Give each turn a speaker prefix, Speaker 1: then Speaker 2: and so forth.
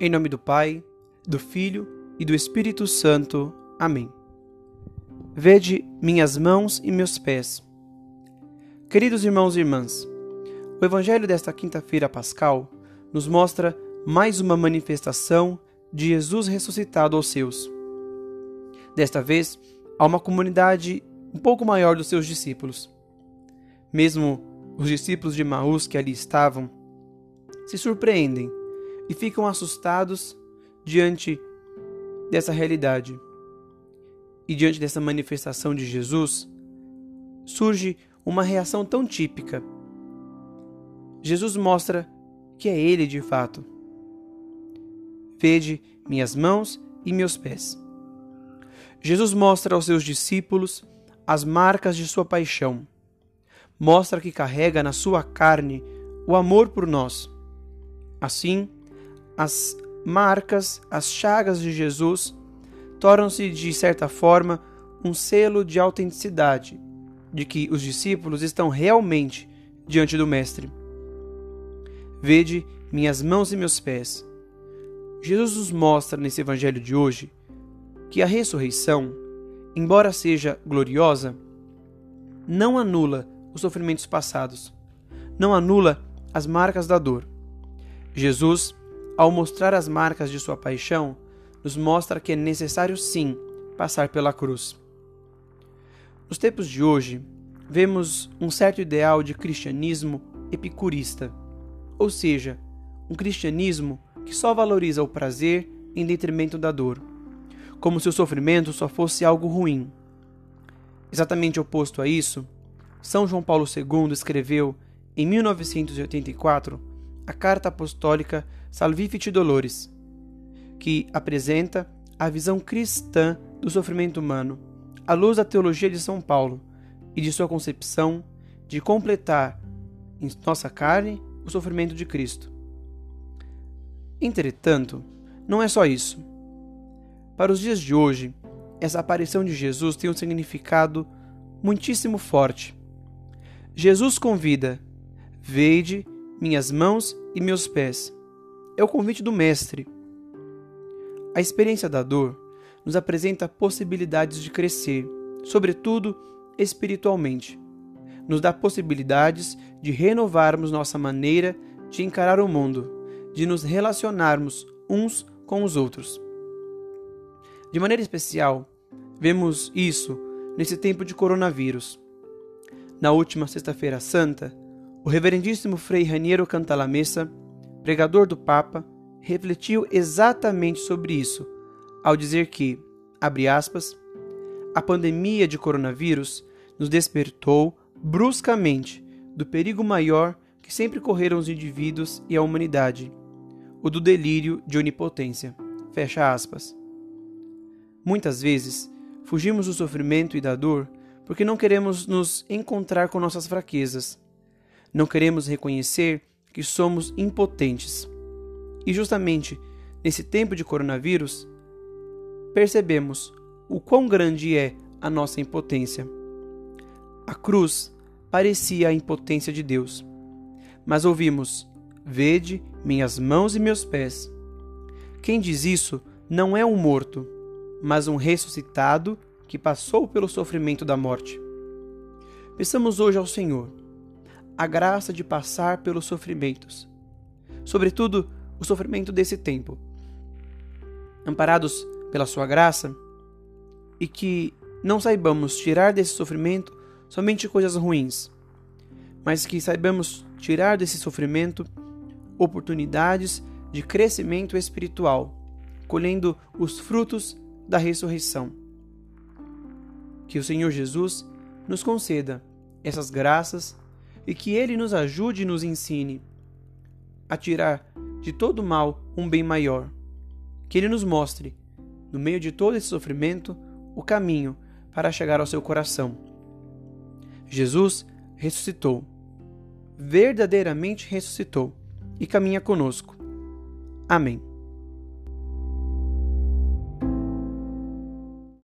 Speaker 1: Em nome do Pai, do Filho e do Espírito Santo. Amém. Vede minhas mãos e meus pés. Queridos irmãos e irmãs, o Evangelho desta quinta-feira pascal nos mostra mais uma manifestação de Jesus ressuscitado aos seus. Desta vez, a uma comunidade um pouco maior dos seus discípulos. Mesmo os discípulos de Maús que ali estavam se surpreendem e ficam assustados diante dessa realidade. E diante dessa manifestação de Jesus, surge uma reação tão típica. Jesus mostra que é Ele de fato. Vede minhas mãos e meus pés. Jesus mostra aos seus discípulos as marcas de sua paixão. Mostra que carrega na sua carne o amor por nós. Assim, as marcas, as chagas de Jesus tornam-se, de certa forma, um selo de autenticidade, de que os discípulos estão realmente diante do Mestre. Vede minhas mãos e meus pés. Jesus nos mostra nesse evangelho de hoje que a ressurreição, embora seja gloriosa, não anula os sofrimentos passados, não anula as marcas da dor. Jesus ao mostrar as marcas de sua paixão, nos mostra que é necessário sim passar pela cruz. Nos tempos de hoje, vemos um certo ideal de cristianismo epicurista, ou seja, um cristianismo que só valoriza o prazer em detrimento da dor, como se o sofrimento só fosse algo ruim. Exatamente oposto a isso, São João Paulo II escreveu, em 1984, a Carta Apostólica Salvifici Dolores, que apresenta a visão cristã do sofrimento humano, à luz da teologia de São Paulo e de sua concepção de completar em nossa carne o sofrimento de Cristo. Entretanto, não é só isso. Para os dias de hoje, essa aparição de Jesus tem um significado muitíssimo forte. Jesus convida: Veide minhas mãos e meus pés. É o convite do Mestre. A experiência da dor nos apresenta possibilidades de crescer, sobretudo espiritualmente. Nos dá possibilidades de renovarmos nossa maneira de encarar o mundo, de nos relacionarmos uns com os outros. De maneira especial, vemos isso nesse tempo de coronavírus. Na última Sexta-feira Santa, o reverendíssimo Frei Raniero Cantalamessa, pregador do Papa, refletiu exatamente sobre isso, ao dizer que, abre aspas, a pandemia de coronavírus nos despertou bruscamente do perigo maior que sempre correram os indivíduos e a humanidade, o do delírio de onipotência. Fecha aspas. Muitas vezes, fugimos do sofrimento e da dor porque não queremos nos encontrar com nossas fraquezas não queremos reconhecer que somos impotentes. E justamente nesse tempo de coronavírus, percebemos o quão grande é a nossa impotência. A cruz parecia a impotência de Deus, mas ouvimos: Vede minhas mãos e meus pés. Quem diz isso não é um morto, mas um ressuscitado que passou pelo sofrimento da morte. Peçamos hoje ao Senhor a graça de passar pelos sofrimentos, sobretudo o sofrimento desse tempo. Amparados pela Sua graça, e que não saibamos tirar desse sofrimento somente coisas ruins, mas que saibamos tirar desse sofrimento oportunidades de crescimento espiritual, colhendo os frutos da ressurreição. Que o Senhor Jesus nos conceda essas graças e que Ele nos ajude e nos ensine a tirar de todo mal um bem maior. Que Ele nos mostre, no meio de todo esse sofrimento, o caminho para chegar ao seu coração. Jesus ressuscitou, verdadeiramente ressuscitou e caminha conosco. Amém.